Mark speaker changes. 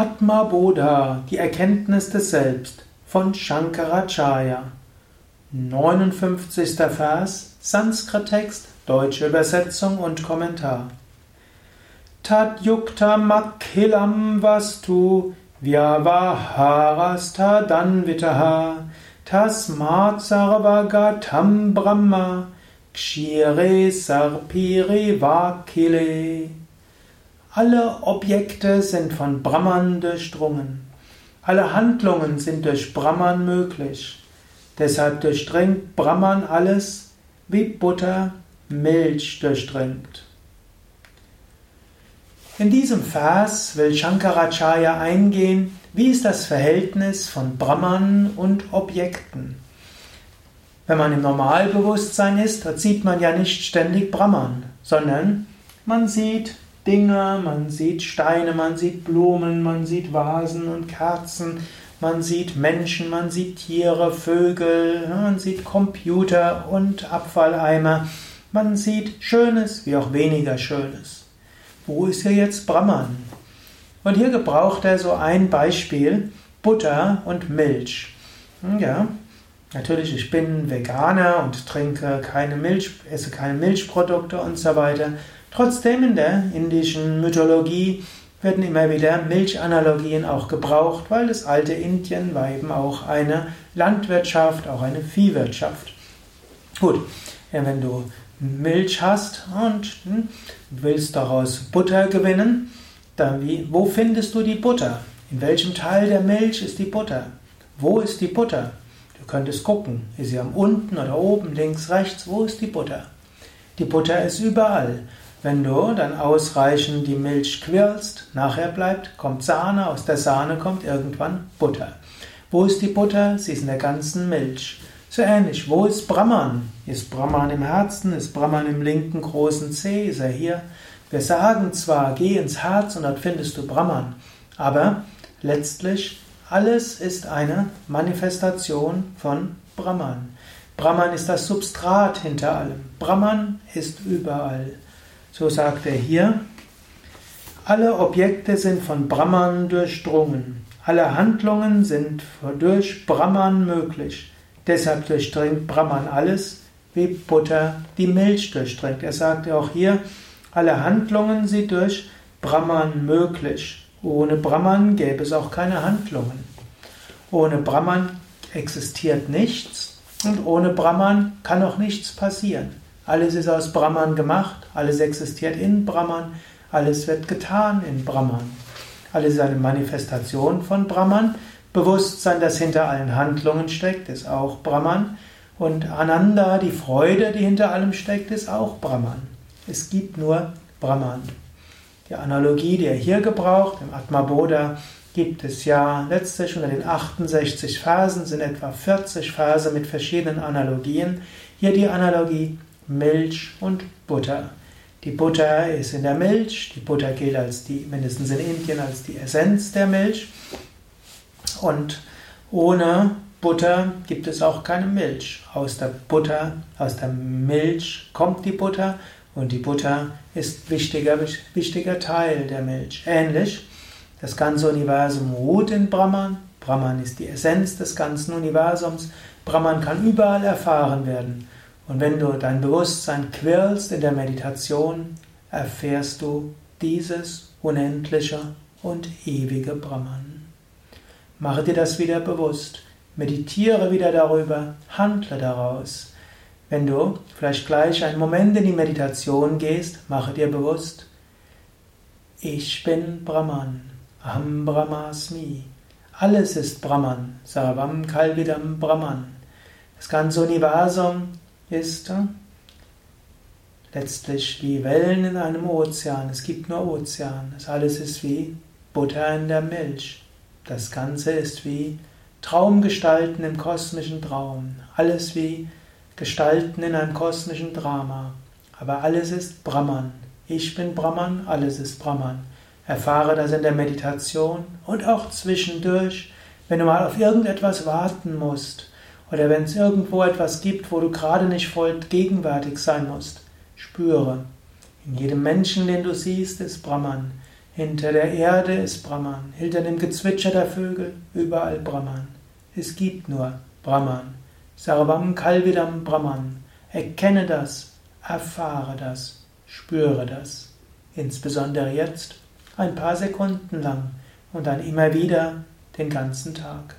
Speaker 1: Atma Bodha, die Erkenntnis des Selbst von Shankaracharya. 59. Vers, Sanskrit-Text, deutsche Übersetzung und Kommentar. Tat yukta makhilam vastu vyavaharasta danvitaha tasmat sarvagatam brahma kshire sarpire vakile alle Objekte sind von Brahman durchdrungen. Alle Handlungen sind durch Brahman möglich. Deshalb durchdringt Brahman alles, wie Butter Milch durchdringt. In diesem Vers will Shankaracharya eingehen, wie ist das Verhältnis von Brahman und Objekten. Wenn man im Normalbewusstsein ist, sieht man ja nicht ständig Brahman, sondern man sieht Dinge, man sieht Steine, man sieht Blumen, man sieht Vasen und Kerzen, man sieht Menschen, man sieht Tiere, Vögel, man sieht Computer und Abfalleimer, man sieht Schönes wie auch weniger Schönes. Wo ist hier jetzt Brahman? Und hier gebraucht er so ein Beispiel, Butter und Milch. Hm, ja, natürlich, ich bin Veganer und trinke keine Milch, esse keine Milchprodukte und so weiter. Trotzdem in der indischen Mythologie werden immer wieder Milchanalogien auch gebraucht, weil das alte Indien war eben auch eine Landwirtschaft, auch eine Viehwirtschaft. Gut, ja, wenn du Milch hast und hm, willst daraus Butter gewinnen, dann wie, wo findest du die Butter? In welchem Teil der Milch ist die Butter? Wo ist die Butter? Du könntest gucken, ist sie am unten oder oben, links, rechts, wo ist die Butter? Die Butter ist überall. Wenn du dann ausreichend die Milch quirlst, nachher bleibt, kommt Sahne, aus der Sahne kommt irgendwann Butter. Wo ist die Butter? Sie ist in der ganzen Milch. So ähnlich, wo ist Brahman? Ist Brahman im Herzen? Ist Brahman im linken großen Zeh? Ist er hier? Wir sagen zwar, geh ins Herz und dort findest du Brahman, aber letztlich alles ist eine Manifestation von Brahman. Brahman ist das Substrat hinter allem. Brahman ist überall. So sagt er hier, alle Objekte sind von Brahman durchdrungen. Alle Handlungen sind durch Brahman möglich. Deshalb durchdringt Brahman alles, wie Butter die Milch durchdringt. Er sagt auch hier, alle Handlungen sind durch Brahman möglich. Ohne Brahman gäbe es auch keine Handlungen. Ohne Brahman existiert nichts und ohne Brahman kann auch nichts passieren. Alles ist aus Brahman gemacht, alles existiert in Brahman, alles wird getan in Brahman. Alles ist eine Manifestation von Brahman. Bewusstsein, das hinter allen Handlungen steckt, ist auch Brahman. Und Ananda, die Freude, die hinter allem steckt, ist auch Brahman. Es gibt nur Brahman. Die Analogie, die er hier gebraucht, im Atma Bodha, gibt es ja letztlich unter den 68 Versen, sind etwa 40 Verse mit verschiedenen Analogien. Hier die Analogie Milch und Butter. Die Butter ist in der Milch, die Butter gilt als die, mindestens in Indien, als die Essenz der Milch. Und ohne Butter gibt es auch keine Milch. Aus der Butter, aus der Milch kommt die Butter und die Butter ist wichtiger, wichtiger Teil der Milch. Ähnlich, das ganze Universum ruht in Brahman. Brahman ist die Essenz des ganzen Universums. Brahman kann überall erfahren werden. Und wenn du dein Bewusstsein quirlst in der Meditation, erfährst du dieses unendliche und ewige Brahman. Mache dir das wieder bewusst. Meditiere wieder darüber, handle daraus. Wenn du vielleicht gleich einen Moment in die Meditation gehst, mache dir bewusst, ich bin Brahman, Aham Brahmasmi. Alles ist Brahman, Sarvam Kalvidam Brahman. Das ganze Universum ist letztlich wie Wellen in einem Ozean. Es gibt nur Ozean. Das alles ist wie Butter in der Milch. Das Ganze ist wie Traumgestalten im kosmischen Traum. Alles wie Gestalten in einem kosmischen Drama. Aber alles ist Brahman. Ich bin Brahman, alles ist Brahman. Erfahre das in der Meditation und auch zwischendurch, wenn du mal auf irgendetwas warten musst oder wenn es irgendwo etwas gibt, wo du gerade nicht voll gegenwärtig sein musst, spüre. In jedem Menschen, den du siehst, ist Brahman. Hinter der Erde ist Brahman, hinter dem Gezwitscher der Vögel, überall Brahman. Es gibt nur Brahman. Sarvam Kalvidam Brahman. Erkenne das, erfahre das, spüre das. Insbesondere jetzt, ein paar Sekunden lang und dann immer wieder den ganzen Tag.